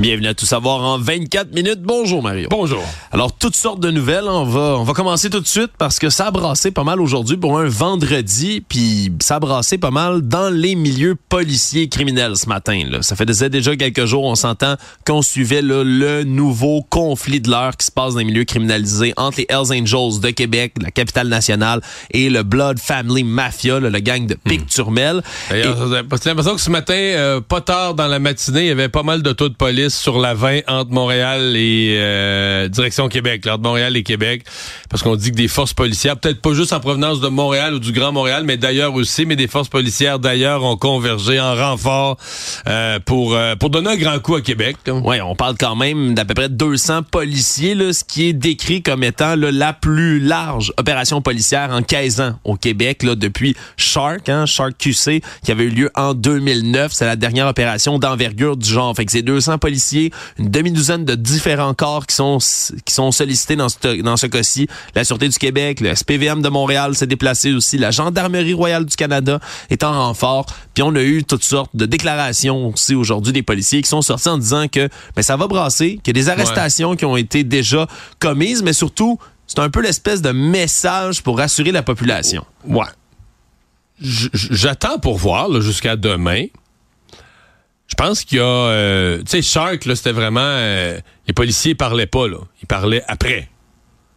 Bienvenue à Tout savoir en 24 minutes. Bonjour Mario. Bonjour. Alors toutes sortes de nouvelles, on va on va commencer tout de suite parce que ça a brassé pas mal aujourd'hui pour un vendredi, puis ça a brassé pas mal dans les milieux policiers et criminels ce matin là. Ça fait déjà quelques jours, on s'entend qu'on suivait là, le nouveau conflit de l'heure qui se passe dans les milieux criminalisés entre les Hells Angels de Québec, la capitale nationale et le Blood Family Mafia, là, le gang de Pic-Turmel. D'ailleurs, j'ai l'impression que ce matin, euh, pas tard dans la matinée, il y avait pas mal de taux de police sur la 20 entre Montréal et euh, direction Québec, là, entre Montréal et Québec, parce qu'on dit que des forces policières, peut-être pas juste en provenance de Montréal ou du Grand Montréal, mais d'ailleurs aussi, mais des forces policières d'ailleurs ont convergé en renfort euh, pour euh, pour donner un grand coup à Québec. Oui, on parle quand même d'à peu près 200 policiers, là, ce qui est décrit comme étant là, la plus large opération policière en 15 ans au Québec là, depuis Shark, hein, Shark QC, qui avait eu lieu en 2009. C'est la dernière opération d'envergure du genre. Fait que c'est 200 policiers une demi-douzaine de différents corps qui sont qui sont sollicités dans ce dans ce cas-ci. La Sûreté du Québec, le SPVM de Montréal s'est déplacé aussi, la Gendarmerie royale du Canada est en renfort. Puis on a eu toutes sortes de déclarations aussi aujourd'hui des policiers qui sont sortis en disant que ben, ça va brasser, qu'il y a des arrestations qui ont été déjà commises, mais surtout c'est un peu l'espèce de message pour rassurer la population. Ouais. J'attends pour voir jusqu'à demain. Je pense qu'il y a... Euh, tu sais, Shark, là, c'était vraiment... Euh, les policiers parlaient pas, là. Ils parlaient après.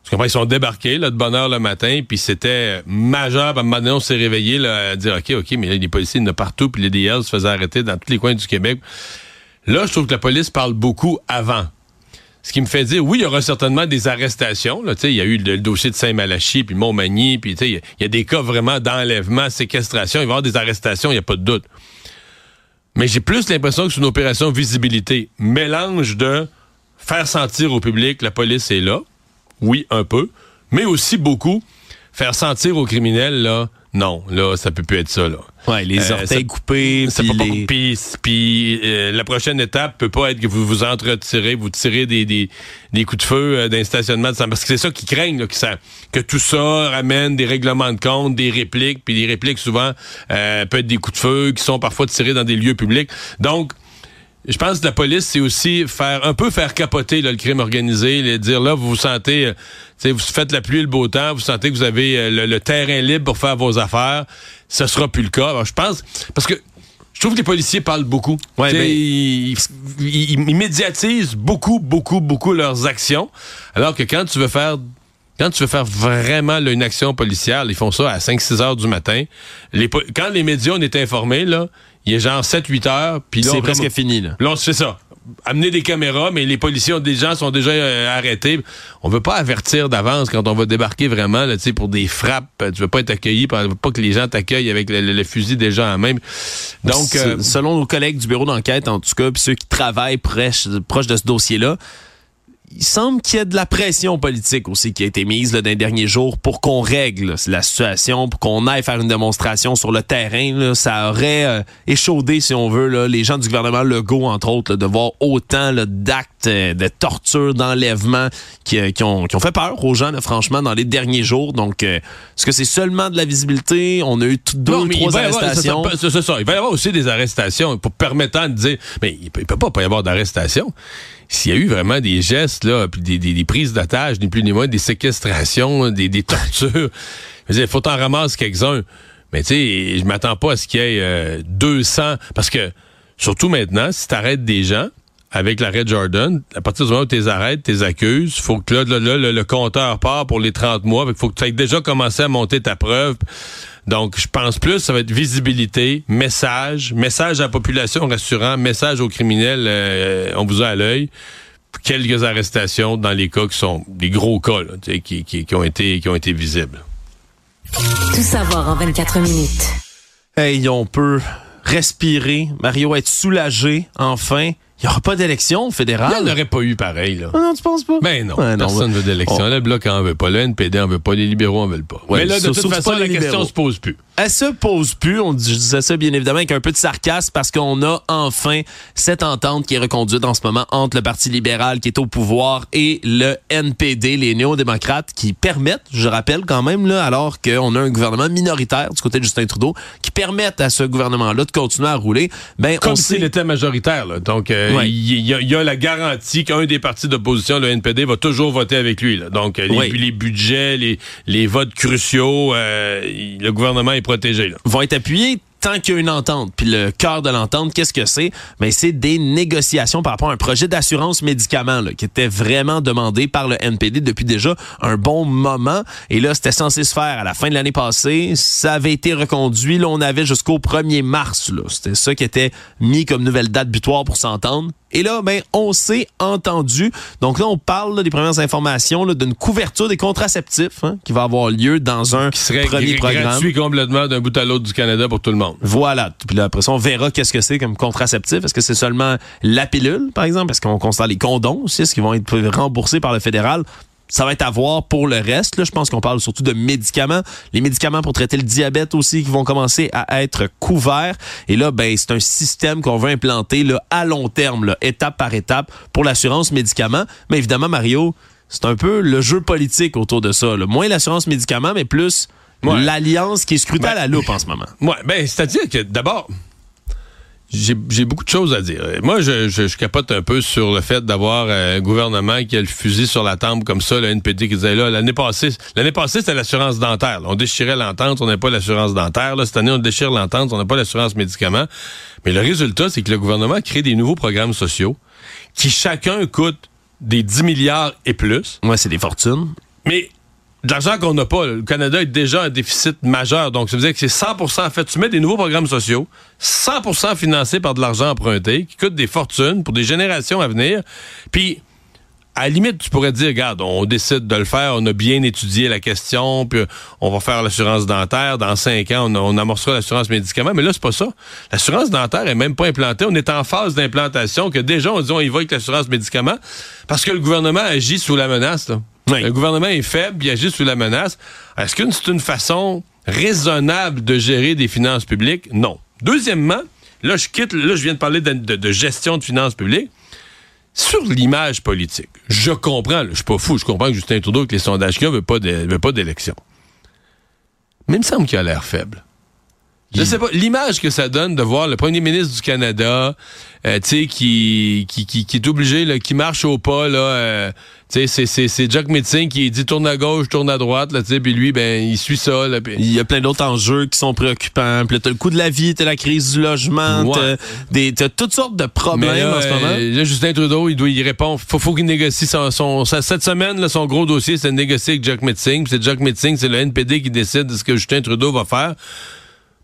Parce qu'après, ils sont débarqués, là, de bonne heure le matin, puis c'était majeur. À un on s'est réveillé, là, à dire, OK, OK, mais là, les policiers, il y en a partout, puis les DL se faisaient arrêter dans tous les coins du Québec. Là, je trouve que la police parle beaucoup avant. Ce qui me fait dire, oui, il y aura certainement des arrestations. Là, il y a eu le, dossier de Saint-Malachie, puis Montmagny, puis il y, a des cas vraiment d'enlèvement, séquestration. Il va y avoir des arrestations, il n'y a pas de doute. Mais j'ai plus l'impression que c'est une opération visibilité. Mélange de faire sentir au public la police est là. Oui, un peu. Mais aussi beaucoup faire sentir aux criminels, là, non, là, ça peut plus être ça, là. Ouais, les euh, orteils coupés, puis les... Puis euh, la prochaine étape peut pas être que vous vous entretirez, vous tirez des, des, des coups de feu euh, d'un stationnement, parce que c'est ça qui craignent, là, que, ça, que tout ça ramène des règlements de compte, des répliques, puis les répliques, souvent, euh, peuvent être des coups de feu qui sont parfois tirés dans des lieux publics. Donc, je pense que la police, c'est aussi faire un peu faire capoter le crime organisé, dire là, vous vous sentez, euh, vous faites la pluie et le beau temps, vous sentez que vous avez euh, le, terrain libre pour faire vos affaires. Ce sera plus le cas. Alors, je pense, parce que je trouve que les policiers parlent beaucoup. Ouais, ben, ils, ils, médiatisent beaucoup, beaucoup, beaucoup leurs actions. Alors que quand tu veux faire quand tu veux faire vraiment une action policière, ils font ça à 5-6 heures du matin. Les, quand les médias on est informés, là, il est genre 7-8 heures. Puis c'est presque fini. Là. là, on se fait ça. Amener des caméras, mais les policiers ont des gens sont déjà euh, arrêtés. On veut pas avertir d'avance quand on va débarquer vraiment là, pour des frappes. Tu veux pas être accueilli, pas que les gens t'accueillent avec le, fusil déjà en même. Donc, euh, selon nos collègues du bureau d'enquête, en tout cas, puis ceux qui travaillent proche, proche de ce dossier-là, il semble qu'il y ait de la pression politique aussi qui a été mise là, dans les derniers jours pour qu'on règle la situation, pour qu'on aille faire une démonstration sur le terrain. Ça aurait euh, échaudé, si on veut, là, les gens du gouvernement Legault, entre autres, de voir autant d'actes euh, de torture, d'enlèvement qui, euh, qui, ont, qui ont fait peur aux gens, franchement, dans les derniers jours. Donc, est-ce que c'est seulement de la visibilité? On a eu deux ou trois arrestations. C'est ça, Il va y avoir aussi des arrestations pour permettant de dire, mais il peut, peut pas, pas y avoir d'arrestation s'il y a eu vraiment des gestes, là, puis des, prises d'otages, ni plus ni moins, des séquestrations, des, des tortures, il faut en ramasser quelques-uns. Mais tu sais, je m'attends pas à ce qu'il y ait 200, euh, parce que, surtout maintenant, si tu arrêtes des gens, avec l'arrêt Jordan, à partir du moment où tu les arrêtes, tu les accuses, faut que là, le, compteur part pour les 30 mois, il faut que tu aies déjà commencé à monter ta preuve. Donc, je pense plus, ça va être visibilité, message, message à la population rassurant, message aux criminels, euh, on vous a à l'œil. Quelques arrestations dans les cas qui sont des gros cas qui, qui, ont été, qui ont été visibles. Tout savoir en 24 minutes. Hey, on peut respirer, Mario être soulagé, enfin il n'y aura pas d'élection fédérale. Il n'y aurait pas eu pareil, là. Ah non, tu penses pas? Ben non, non, personne ne veut d'élection. On- Le Bloc en veut pas, le NPD en veut pas, les libéraux en veulent pas. Ouais, Mais là, de toute façon, la les question libéraux. se pose plus. Elle se pose plus. On disais ça bien évidemment avec un peu de sarcasme parce qu'on a enfin cette entente qui est reconduite en ce moment entre le Parti libéral qui est au pouvoir et le NPD, les néo-démocrates, qui permettent, je rappelle quand même, là, alors qu'on a un gouvernement minoritaire du côté de Justin Trudeau, qui permettent à ce gouvernement-là de continuer à rouler. Ben, Comme s'il sait. était majoritaire. Là. Donc, euh, Ouais. il y, a- il y a la garantie qu'un des partis d'opposition, le NPD, va toujours voter avec lui. Là. Donc, euh, les, Ouais. les budgets, les, les votes cruciaux, euh, le gouvernement est protégé. Là. vont être appuyés tant qu'il y a une entente. Puis le cœur de l'entente, qu'est-ce que c'est? Ben, c'est des négociations par rapport à un projet d'assurance médicaments là, qui était vraiment demandé par le NPD depuis déjà un bon moment. Et là, c'était censé se faire à la fin de l'année passée. Ça avait été reconduit. Là, on avait jusqu'au 1er mars. C'était ça qui était mis comme nouvelle date butoir pour s'entendre. Et là, ben, on s'est entendu. Donc là, on parle là, des premières informations d'une couverture des contraceptifs hein, qui va avoir lieu dans un Qui serait premier gr- programme. gratuit complètement d'un bout à l'autre du Canada pour tout le monde. Voilà. Puis là, après ça, on verra qu'est-ce que c'est comme contraceptif. Est-ce que c'est seulement la pilule, par exemple? Est-ce qu'on constate les condoms aussi? Est-ce qu'ils vont être remboursés par le fédéral? Ça va être à voir pour le reste. Là, je pense qu'on parle surtout de médicaments. Les médicaments pour traiter le diabète aussi qui vont commencer à être couverts. Et là, ben, c'est un système qu'on veut implanter là, à long terme, là, étape par étape, pour l'assurance médicaments. Mais évidemment, Mario, c'est un peu le jeu politique autour de ça. là. Moins l'assurance médicaments, mais plus Ouais. l'alliance qui est scrutée à la loupe en ce moment. Ouais, ben, c'est-à-dire que d'abord, j'ai beaucoup de choses à dire. Moi, je, je, je capote un peu sur le fait d'avoir euh, un gouvernement qui a le fusil sur la tempe comme ça, le NPD qui disait là, l'année passée, l'année passée, c'était l'assurance dentaire. là. On déchirait l'entente, on n'a pas l'assurance dentaire. Là, cette année, on déchire l'entente, on n'a pas l'assurance médicaments. Mais le résultat, c'est que le gouvernement crée des nouveaux programmes sociaux qui chacun coûtent des 10 milliards et plus. Ouais, c'est des fortunes. Mais de l'argent qu'on n'a pas, le Canada est déjà un déficit majeur. Donc, ça veut dire que c'est 100 en fait. Tu mets des nouveaux programmes sociaux, 100% financés par de l'argent emprunté, qui coûtent des fortunes pour des générations à venir. Puis, à la limite, tu pourrais dire, regarde, on décide de le faire, on a bien étudié la question, puis on va faire l'assurance dentaire. Dans cinq ans, on, amorcera l'assurance médicaments. Mais là, c'est pas ça. L'assurance dentaire est même pas implantée. On est en phase d'implantation que déjà, on dit, on y va avec l'assurance médicaments parce que le gouvernement agit sous la menace. Le gouvernement est faible, il agit sous la menace. Est-ce que c'est une façon raisonnable de gérer des finances publiques? Non. Deuxièmement, là, je quitte, là, je viens de parler de, gestion de finances publiques. Sur l'image politique, je comprends, là, je suis pas fou, je comprends que Justin Trudeau, avec les sondages qu'il a, veut pas d'élection. Mais il me semble qu'il a l'air faible. Je sais pas, l'image que ça donne de voir le premier ministre du Canada, euh, tu sais, qui, qui, qui, qui est obligé, là, qui marche au pas, là, euh, tu sais, c'est- c'est- c'est Jack Metzing qui dit tourne à gauche, tourne à droite, là, tu sais, puis lui, ben, il suit ça, là, puis- Il y a plein d'autres enjeux qui sont préoccupants. Puis là, t'as le coût de la vie, t'as la crise du logement, Ouais. t'as des- t'as toutes sortes de problèmes là, en ce moment. euh, là, Justin Trudeau, il doit y répondre. Faut, faut qu'il négocie son, son- cette semaine, là, son gros dossier, c'est de négocier avec Jack Metzing. Puis c'est Jack Metzing, c'est le NPD qui décide de ce que Justin Trudeau va faire.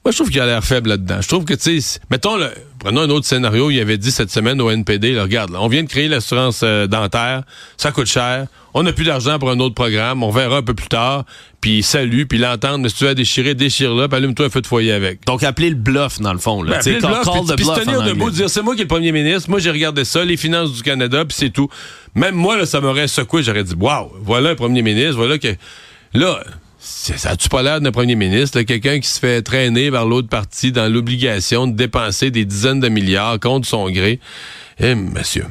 Moi, je trouve qu'il a l'air faible là-dedans. Je trouve que, tu sais, mettons, le- prenons un autre scénario. Il avait dit cette semaine au NPD, là, regarde, là, on vient de créer l'assurance euh, dentaire, ça coûte cher, on n'a plus d'argent pour un autre programme, on verra un peu plus tard, puis salut, puis l'entendre, mais si tu veux déchirer, déchire-le, puis allume-toi un feu de foyer avec. Donc, appeler le bluff, dans le fond. Là. Ben, appeler le call, bluff, call puis- puis se tenir en debout, dire c'est moi qui est le premier ministre, moi j'ai regardé ça, les finances du Canada, puis c'est tout. Même moi, là, ça m'aurait secoué, j'aurais dit waouh, voilà un premier ministre, voilà que. Là, ça a-tu pas l'air d'un premier ministre, quelqu'un qui se fait traîner vers l'autre partie dans l'obligation de dépenser des dizaines de milliards contre son gré? Eh, monsieur.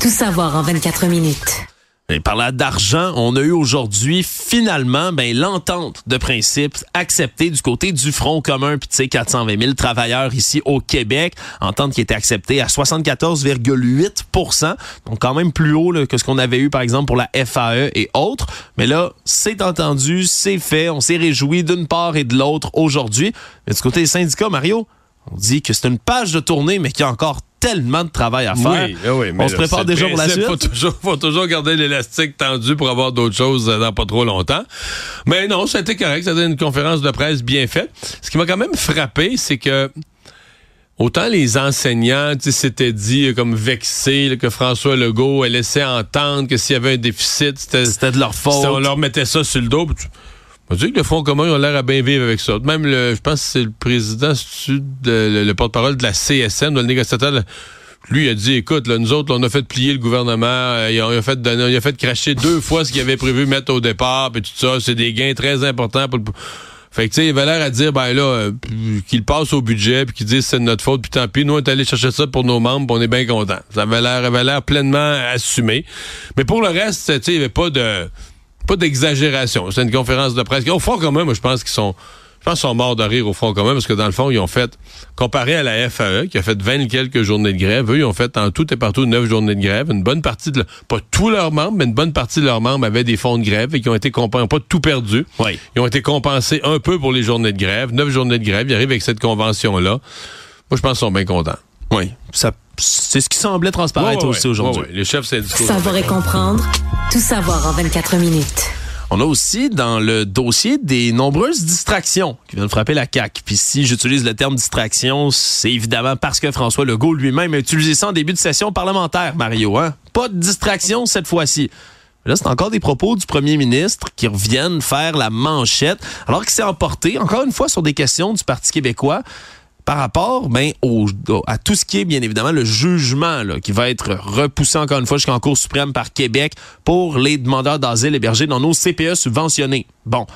Tout savoir en 24 minutes. Et parlant d'argent, on a eu aujourd'hui finalement ben, l'entente de principe acceptée du côté du Front commun, puis tu sais, 420 000 travailleurs ici au Québec. Entente qui était acceptée à 74,8% donc quand même plus haut là, que ce qu'on avait eu par exemple pour la FAE et autres. Mais là, c'est entendu, c'est fait, on s'est réjoui d'une part et de l'autre aujourd'hui. Mais du côté des syndicats, Mario, on dit que c'est une page de tournée, mais qu'il y a encore tellement de travail à faire. Oui, oui, mais on se prépare déjà pour la suite. Faut toujours, faut toujours garder l'élastique tendu pour avoir d'autres choses euh, dans pas trop longtemps. Mais non, ça a été correct. Été une conférence de presse bien faite. Ce qui m'a quand même frappé, c'est que autant les enseignants tu sais, s'étaient dit euh, comme vexés là, que François Legault ait laissé entendre que s'il y avait un déficit, c'était C'était de leur faute. c'était- on leur mettait ça sur le dos. On dit que le Front commun, ils ont l'air à bien vivre avec ça. Même, le, je pense que c'est le président, de- le, le porte-parole de la CSN, le négociateur, lui a dit, écoute, là, nous autres, on a fait plier le gouvernement, euh, il a, fait donner, il a fait cracher deux fois ce qu'il avait prévu mettre au départ, puis tout ça, c'est des gains très importants pour le... Fait que, tu sais, il avait l'air à dire, ben là, euh, qu'il passe au budget, puis qu'il dise c'est de notre faute, puis tant pis, nous, on est allé chercher ça pour nos membres, puis on est bien contents. Ça avait l'air, avait l'air pleinement assumé. Mais pour le reste, tu sais, il n'y avait pas de, pas d'exagération. C'est une conférence de presse. Au fond, quand même, moi, je pense qu'ils sont, je pense sont morts de rire au fond quand même, parce que dans le fond, ils ont fait, comparé à la FAE, qui a fait 20 quelques journées de grève, eux, ils ont fait en tout et partout 9 journées de grève. Une bonne partie de, pas tous leurs membres, mais une bonne partie de leurs membres avaient des fonds de grève et qui ont été compensés, pas tout perdu. Oui. Ils ont été compensés un peu pour les journées de grève. 9 journées de grève, ils arrivent avec cette convention-là. Moi, je pense qu'ils sont bien contents. Oui. Ça, c'est ce qui semblait transparaître Ouais, ouais, aussi aujourd'hui. Ouais, ouais. Les chefs syndicaux. Savoir et comprendre. Tout savoir en 24 minutes. On a aussi dans le dossier des nombreuses distractions qui viennent frapper la CAQ. Puis si j'utilise le terme distraction, c'est évidemment parce que François Legault lui-même a utilisé ça en début de session parlementaire, Mario. Hein? Pas de distraction cette fois-ci. Là, c'est encore des propos du premier ministre qui reviennent faire la manchette, alors qu'il s'est emporté, encore une fois, sur des questions du Parti québécois par rapport ben, à tout ce qui est, bien évidemment, le jugement là, qui va être repoussé encore une fois jusqu'en Cour suprême par Québec pour les demandeurs d'asile hébergés dans nos CPE subventionnés. Bon,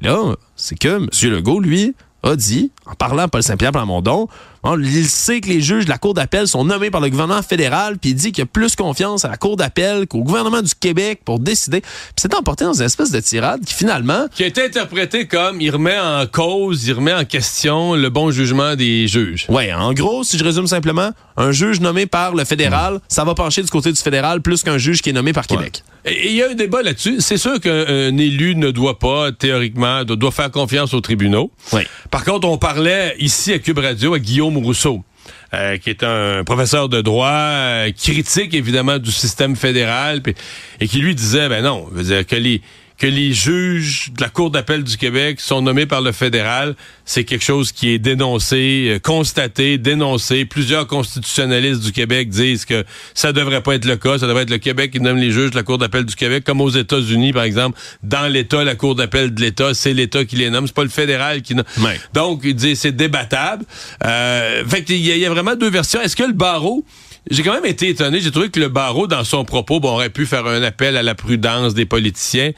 et là, c'est que M. Legault, lui, a dit, en parlant à Paul Saint-Pierre Plamondon, il sait que les juges de la Cour d'appel sont nommés par le gouvernement fédéral, puis il dit qu'il a plus confiance à la Cour d'appel qu'au gouvernement du Québec pour décider. Puis c'est emporté dans une espèce de tirade qui, finalement, Qui a été interprété comme il remet en cause, il remet en question le bon jugement des juges. Ouais, en gros, si je résume simplement, un juge nommé par le fédéral, ça va pencher du côté du fédéral plus qu'un juge qui est nommé par Québec. Et il y a un débat là-dessus. C'est sûr qu'un élu ne doit pas, théoriquement, doit, faire confiance aux tribunaux. Oui. Par contre, on parlait ici à Cube Radio à Guillaume Rousseau. euh, qui est un professeur de droit, euh, critique évidemment du système fédéral, puis- et qui lui disait, ben non, veut dire que les que les juges de la Cour d'appel du Québec sont nommés par le fédéral, c'est quelque chose qui est dénoncé, euh, constaté, dénoncé. Plusieurs constitutionnalistes du Québec disent que ça devrait pas être le cas. Ça devrait être le Québec qui nomme les juges de la Cour d'appel du Québec, comme aux États-Unis, par exemple. Dans l'État, la Cour d'appel de l'État, c'est l'État qui les nomme. C'est pas le fédéral qui nomme. Donc, il dit c'est débattable. Euh, fait y, il y a vraiment deux versions. Est-ce que le barreau j'ai quand même été étonné. J'ai trouvé que le barreau, dans son propos, bon, aurait pu faire un appel à la prudence des politiciens.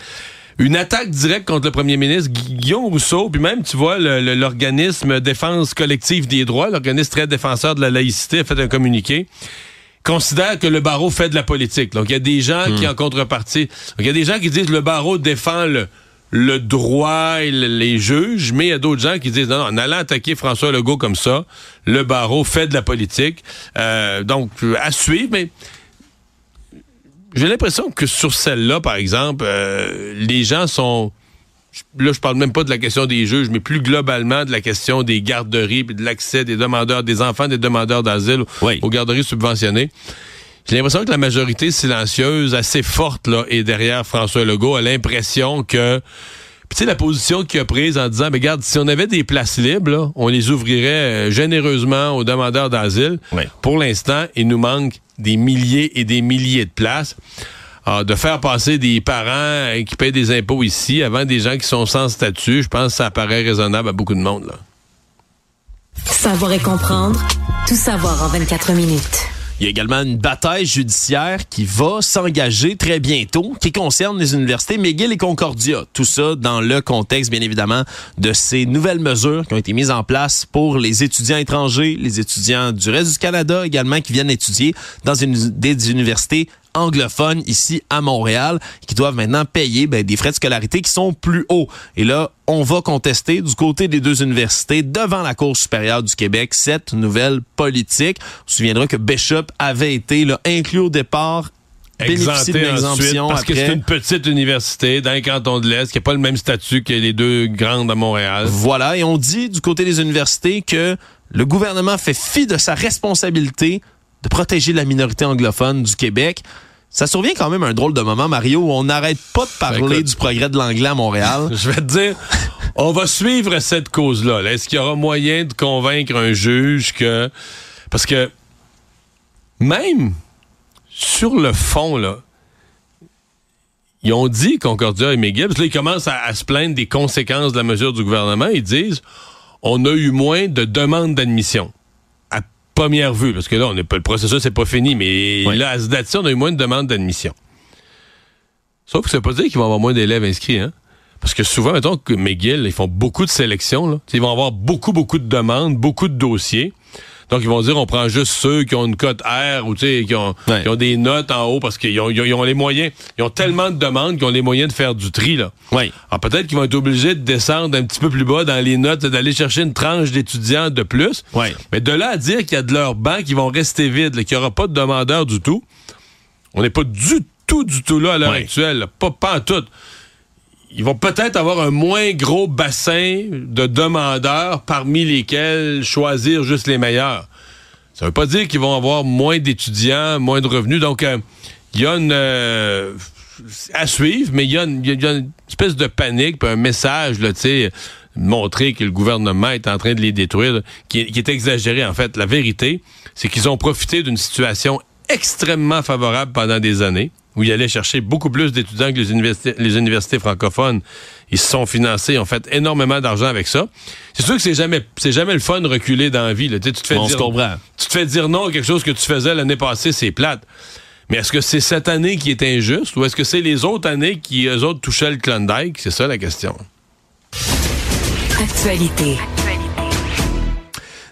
Une attaque directe contre le premier ministre Gu- Guillaume Rousseau, puis même, tu vois, l'organisme Défense collective des droits, l'organisme très défenseur de la laïcité, a fait un communiqué considère que le barreau fait de la politique. Donc, il y a des gens qui, en contrepartie, il y a des gens qui disent que le barreau défend le, le droit et le- les juges, mais il y a d'autres gens qui disent non, non, en allant attaquer François Legault comme ça, le barreau fait de la politique. Euh, donc, à suivre, mais j'ai l'impression que sur celle-là, par exemple, euh, les gens sont. Là, je parle même pas de la question des juges, mais plus globalement de la question des garderies de l'accès des demandeurs, des enfants des demandeurs d'asile Oui. aux garderies subventionnées. J'ai l'impression que la majorité silencieuse, assez forte, là, est derrière François Legault, a l'impression que. Puis tu sais, la position qu'il a prise en disant, mais regarde, si on avait des places libres, là, on les ouvrirait euh, généreusement aux demandeurs d'asile. Oui. Pour l'instant, il nous manque des milliers et des milliers de places. Ah, de faire passer des parents euh, qui payent des impôts ici avant des gens qui sont sans statut, je pense que ça paraît raisonnable à beaucoup de monde. Là. Savoir et comprendre. Tout savoir en 24 minutes. Il y a également une bataille judiciaire qui va s'engager très bientôt, qui concerne les universités McGill et Concordia. Tout ça dans le contexte, bien évidemment, de ces nouvelles mesures qui ont été mises en place pour les étudiants étrangers, les étudiants du reste du Canada également qui viennent étudier dans une, des universités anglophones ici à Montréal, qui doivent maintenant payer ben, des frais de scolarité qui sont plus hauts. Et là, on va contester du côté des deux universités devant la Cour supérieure du Québec cette nouvelle politique. On se souviendra que Bishop avait été là, inclus au départ Exempté ensuite, parce que c'est une petite université dans les cantons de l'Est qui n'a pas le même statut que les deux grandes à Montréal. Voilà, et on dit du côté des universités que le gouvernement fait fi de sa responsabilité de protéger la minorité anglophone du Québec. Ça survient quand même un drôle de moment, Mario, où on n'arrête pas de parler Ben, écoute. du progrès de l'anglais à Montréal. Je vais te dire, on va suivre cette cause-là. là. Est-ce qu'il y aura moyen de convaincre un juge que... Parce que même sur le fond, là, ils ont dit, Concordia et que là, ils commencent à, à se plaindre des conséquences de la mesure du gouvernement. Ils disent, on a eu moins de demandes d'admission. Première vue, parce que là, on est pas, le processus n'est pas fini, mais là, à ce date on a eu moins de demandes d'admission. Sauf que ça veut pas dire qu'ils vont avoir moins d'élèves inscrits, hein? Parce que souvent, mettons que McGill, ils font beaucoup de sélections. Là. Ils vont avoir beaucoup, beaucoup de demandes, beaucoup de dossiers. Donc, ils vont dire, on prend juste ceux qui ont une cote R ou qui ont, qui ont des notes en haut parce qu'ils ont, ils ont, les moyens. Ils ont tellement de demandes qu'ils ont les moyens de faire du tri. Là. Oui. Alors, peut-être qu'ils vont être obligés de descendre un petit peu plus bas dans les notes, d'aller chercher une tranche d'étudiants de plus. Oui. Mais de là à dire qu'il y a de leurs bancs qui vont rester vides, qu'il n'y aura pas de demandeurs du tout, on n'est pas du tout, du tout là à l'heure actuelle. Pas, pas en tout ils vont peut-être avoir un moins gros bassin de demandeurs parmi lesquels choisir juste les meilleurs. Ça veut pas dire qu'ils vont avoir moins d'étudiants, moins de revenus. Donc, euh, il y a une... Euh, à suivre, mais il y, a une espèce de panique, un message, tu montrer que le gouvernement est en train de les détruire, qui, est exagéré. En fait, la vérité, c'est qu'ils ont profité d'une situation extrêmement favorable pendant des années où ils allaient chercher beaucoup plus d'étudiants que les universités, les universités francophones. Ils se sont financés, ils ont fait énormément d'argent avec ça. C'est sûr que c'est jamais, c'est jamais le fun de reculer dans la vie. Tu, te fais dire, tu te fais dire non à quelque chose que tu faisais l'année passée, c'est plate. Mais est-ce que c'est cette année qui est injuste ou est-ce que c'est les autres années qui, eux autres, touchaient le Klondike? C'est ça la question. Actualité.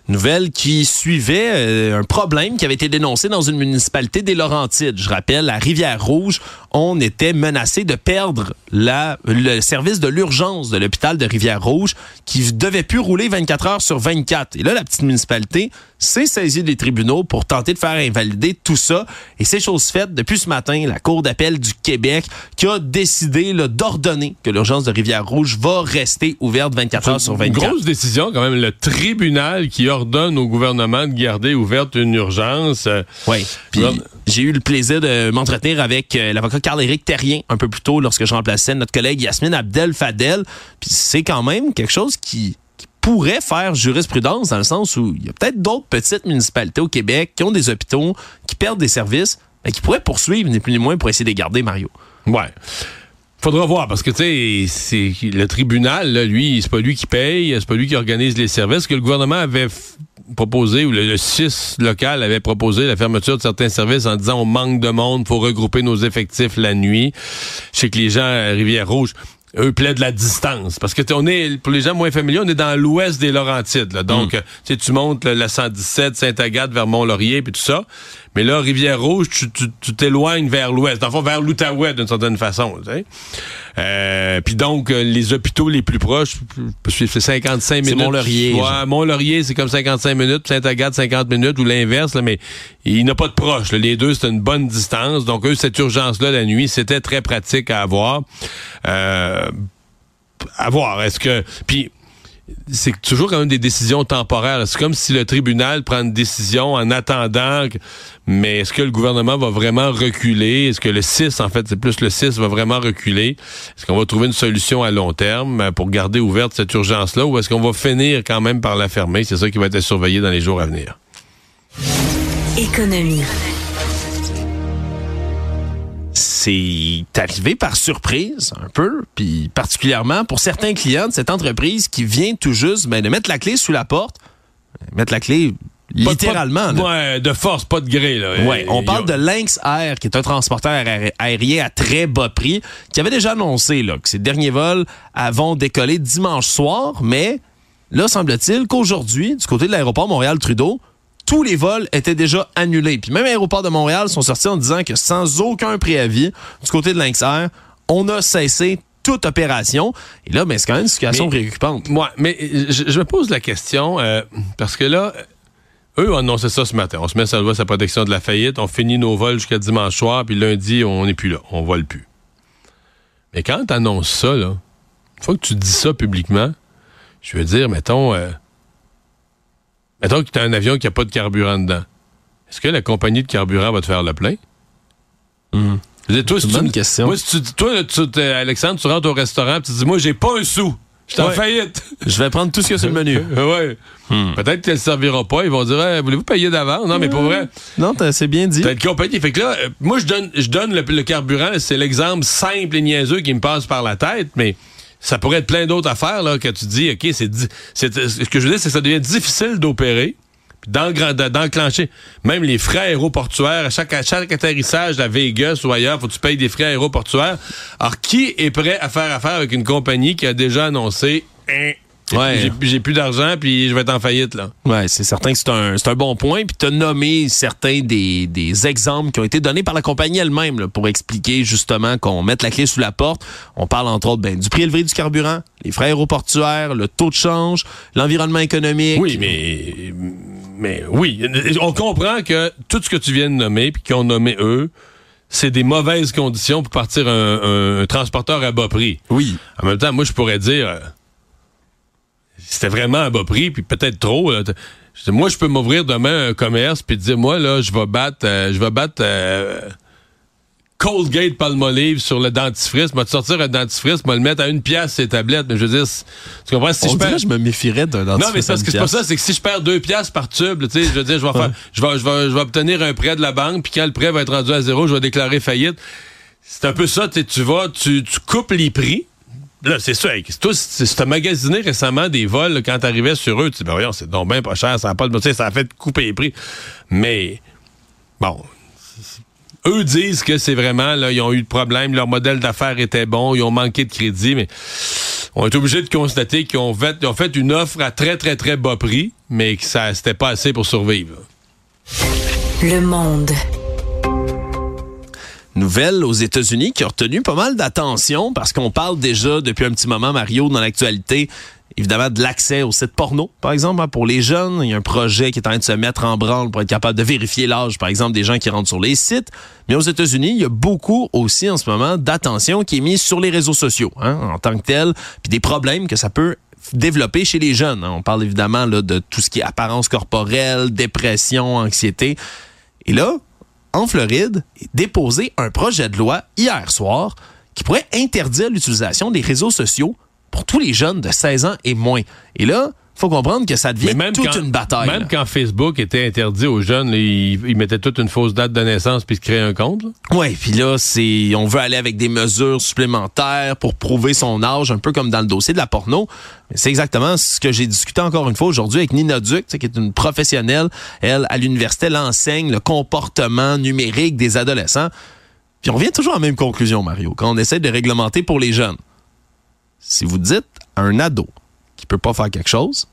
Nouvelle qui suivait euh, un problème qui avait été dénoncé dans une municipalité des Laurentides. Je rappelle, à Rivière-Rouge, on était menacé de perdre la, le service de l'urgence de l'hôpital de Rivière-Rouge qui devait plus rouler 24 heures sur 24. Et là, la petite municipalité s'est saisie des tribunaux pour tenter de faire invalider tout ça. Et c'est chose faite depuis ce matin, la Cour d'appel du Québec qui a décidé d'ordonner que l'urgence de Rivière-Rouge va rester ouverte 24 heures sur 24. Une grosse décision quand même. Le tribunal qui ordonne au gouvernement de garder ouverte une urgence. Oui. Puis j'ai eu le plaisir de m'entretenir avec euh, l'avocat Carl-Éric Terrien un peu plus tôt lorsque je remplaçais notre collègue Yasmine Abdel Fadel. Puis c'est quand même quelque chose qui pourrait faire jurisprudence dans le sens où il y a peut-être d'autres petites municipalités au Québec qui ont des hôpitaux, qui perdent des services, mais qui pourraient poursuivre, ni plus ni moins, pour essayer de les garder, Mario. Ouais. Faudra voir parce que tu sais, le tribunal, là, lui, c'est pas lui qui paye, c'est pas lui qui organise les services. que le gouvernement avait proposé, ou le, le 6 local avait proposé la fermeture de certains services en disant on manque de monde, faut regrouper nos effectifs la nuit. Je sais que les gens à Rivière-Rouge, eux plaident la distance. Parce que on est, pour les gens moins familiers, on est dans l'ouest des Laurentides. Là. Donc, mm. tu montes la 117, Saint-Agathe vers Mont-Laurier puis tout ça. Mais là, Rivière-Rouge, tu t'éloignes vers l'ouest. Dans le fond, vers l'Outaouais, d'une certaine façon. Euh, puis donc, euh, les hôpitaux les plus proches, c'est 55 minutes. Mont-Laurier. Ouais, Mont-Laurier, c'est comme 55 minutes. Saint-Agathe, 50 minutes, ou l'inverse. Mais il n'a pas de proche. Les deux, c'est une bonne distance. Donc, eux, cette urgence-là, la nuit, c'était très pratique à avoir. Euh, à voir. Est-ce que... Puis c'est toujours quand même des décisions temporaires. C'est comme si le tribunal prend une décision en attendant. Mais est-ce que le gouvernement va vraiment reculer? Est-ce que le 6, en fait, c'est plus le 6, va vraiment reculer? Est-ce qu'on va trouver une solution à long terme pour garder ouverte cette urgence-là ou est-ce qu'on va finir quand même par la fermer? C'est ça qui va être surveillé dans les jours à venir. Économie c'est arrivé par surprise un peu, puis particulièrement pour certains clients de cette entreprise qui vient tout juste ben, de mettre la clé sous la porte, mettre la clé littéralement. ouais, de force, pas de gré. Là. Ouais, on parle de Lynx Air, qui est un transporteur aérien à très bas prix, qui avait déjà annoncé là, que ses derniers vols vont décoller dimanche soir, mais là, semble-t-il qu'aujourd'hui, du côté de l'aéroport Montréal-Trudeau, tous les vols étaient déjà annulés. Puis même l'aéroport de Montréal sont sortis en disant que sans aucun préavis, du côté de Lynx Air, on a cessé toute opération. Et là, mais ben, c'est quand même une situation préoccupante. Moi, mais je, me pose la question, euh, parce que là, eux ont annoncé ça ce matin. On se met sur la sa protection de la faillite, on finit nos vols jusqu'à dimanche soir, puis lundi, on n'est plus là, on vole plus. Mais quand tu annonces ça, là, une fois que tu dis ça publiquement, je veux dire, mettons, euh, Mettons que tu as un avion qui n'a pas de carburant dedans. Est-ce que la compagnie de carburant va te faire le plein? Mmh. C'est une bonne question. Moi, si tu, toi, tu, Alexandre, tu rentres au restaurant et tu dis, moi, j'ai pas un sou. Je suis en faillite. Je vais prendre tout ce qu'il y a sur le menu. oui. Hmm. Peut-être qu'elle ne servira pas. Ils vont dire, voulez-vous payer d'avance? Non, mais pour vrai. Non, c'est bien dit. T'as une compagnie. Fait que là, euh, moi, je donne, je donne le, le carburant. C'est l'exemple simple et niaiseux qui me passe par la tête, mais ça pourrait être plein d'autres affaires là, que tu dis, OK, c'est, ce que je veux dire, c'est que ça devient difficile d'opérer d'enclencher même les frais aéroportuaires, à chaque, à chaque atterrissage à Vegas ou ailleurs, faut que tu payes des frais aéroportuaires. Alors, qui est prêt à faire affaire avec une compagnie qui a déjà annoncé hein, Ouais. J'ai plus d'argent, puis je vais être en faillite, là. Ouais, c'est certain que c'est un, un bon point. Puis tu as nommé certains des, des exemples qui ont été donnés par la compagnie elle-même pour expliquer justement qu'on mette la clé sous la porte. On parle entre autres ben, du prix élevé du carburant, les frais aéroportuaires, le taux de change, l'environnement économique. Oui, mais, mais oui, on comprend que tout ce que tu viens de nommer, puis qu'ils ont nommé eux, c'est des mauvaises conditions pour partir un, un, transporteur à bas prix. Oui. En même temps, moi, je pourrais dire c'était vraiment à bas prix, puis peut-être trop. moi, je peux m'ouvrir demain un commerce puis dire, moi, là, je vais battre, euh, je vais battre euh, Colgate Palmolive sur le dentifrice. Moi, te sortir un dentifrice, moi le mettre à une pièce ces tablettes. Mais je veux dire, tu comprends? Si je perds, je me méfierais d'un dentifrice. Non, mais c'est que c'est pas ça. C'est que si je perds deux pièces par tube, tu sais, je veux dire, je vais faire, je vais, je vais, je vais obtenir un prêt de la banque, puis quand le prêt va être rendu à zéro, je vais déclarer faillite. C'est un peu ça, tu vas, tu, tu coupes les prix Là, c'est ça. Tu as magasiné récemment des vols, quand t'arrivais sur eux, tu dis, ben voyons, c'est donc bien pas cher, ça a pas de ça a fait couper les prix. Mais, bon, eux disent que c'est vraiment, là, ils ont eu de problèmes, leur modèle d'affaires était bon, ils ont manqué de crédit, mais on est obligé de constater qu'ils ont fait, ont fait une offre à très, très, très bas prix, mais que ça, c'était pas assez pour survivre. Le monde nouvelle aux États-Unis qui a retenu pas mal d'attention parce qu'on parle déjà depuis un petit moment, Mario, dans l'actualité, évidemment, de l'accès au site porno, par exemple, hein, pour les jeunes. Il y a un projet qui est en train de se mettre en branle pour être capable de vérifier l'âge, par exemple, des gens qui rentrent sur les sites. Mais aux États-Unis, il y a beaucoup aussi en ce moment d'attention qui est mise sur les réseaux sociaux hein, en tant que tel, puis des problèmes que ça peut développer chez les jeunes. Hein. On parle évidemment là, de tout ce qui est apparence corporelle, dépression, anxiété. Et là, en Floride, déposé un projet de loi hier soir qui pourrait interdire l'utilisation des réseaux sociaux pour tous les jeunes de 16 ans et moins. Et là, faut comprendre que ça devient toute une bataille. Même quand Facebook était interdit aux jeunes, ils, mettaient toute une fausse date de naissance puis se créaient un compte. Oui, puis là, c'est on veut aller avec des mesures supplémentaires pour prouver son âge, un peu comme dans le dossier de la porno. C'est exactement ce que j'ai discuté encore une fois aujourd'hui avec Nina Duc, qui est une professionnelle. Elle, à l'université, elle enseigne le comportement numérique des adolescents. Puis on revient toujours à la même conclusion, Mario, quand on essaie de réglementer pour les jeunes. Si vous dites à un ado peut pas faire quelque chose,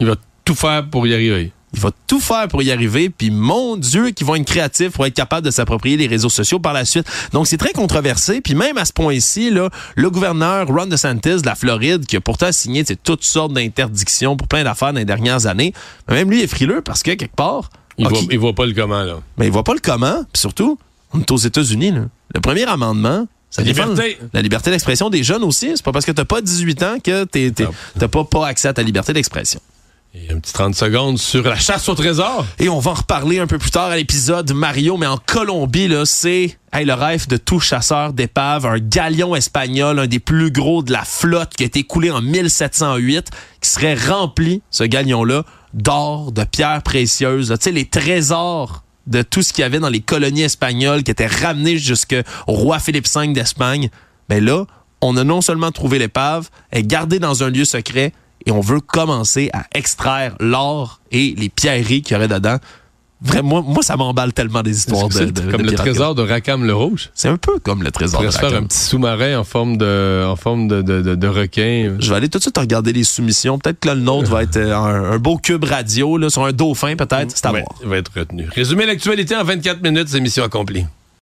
il va tout faire pour y arriver. Il va tout faire pour y arriver, puis mon Dieu, qu'ils vont être créatifs pour être capables de s'approprier les réseaux sociaux par la suite. Donc c'est très controversé, puis même à ce point-ci, là, le gouverneur Ron DeSantis de la Floride, qui a pourtant signé toutes sortes d'interdictions pour plein d'affaires dans les dernières années, même lui est frileux parce que quelque part, il, voit, voit pas le comment là. Mais il voit pas le comment, puis surtout, on est aux États-Unis. Le premier amendement, la liberté. La liberté d'expression des jeunes aussi. C'est pas parce que t'as pas 18 ans que t'as pas, pas accès à ta liberté d'expression. Et un petit 30 secondes sur la chasse au trésor. Et on va en reparler un peu plus tard à l'épisode Mario, mais en Colombie, là, c'est le rêve de tout chasseur d'épave, un galion espagnol, un des plus gros de la flotte qui a été coulé en 1708, qui serait rempli, ce galion-là, d'or, de pierres précieuses, tu sais, les trésors de tout ce qu'il y avait dans les colonies espagnoles qui étaient ramenés jusqu'au roi Philippe V d'Espagne. Mais là, on a non seulement trouvé l'épave, elle est gardée dans un lieu secret et on veut commencer à extraire l'or et les pierreries qu'il y aurait dedans. Vraiment, moi, ça m'emballe tellement des histoires de, de, Comme le trésor de Rackham le Rouge. C'est un peu comme le trésor de Rackham. faire un petit sous-marin en forme de, en forme de, de, requin. Je vais aller tout de suite regarder les soumissions. Peut-être que là, le nôtre va être euh, un, beau cube radio, là, sur un dauphin, peut-être. C'est à voir. Il va être retenu. Résumer l'actualité en 24 minutes, c'est mission accomplie.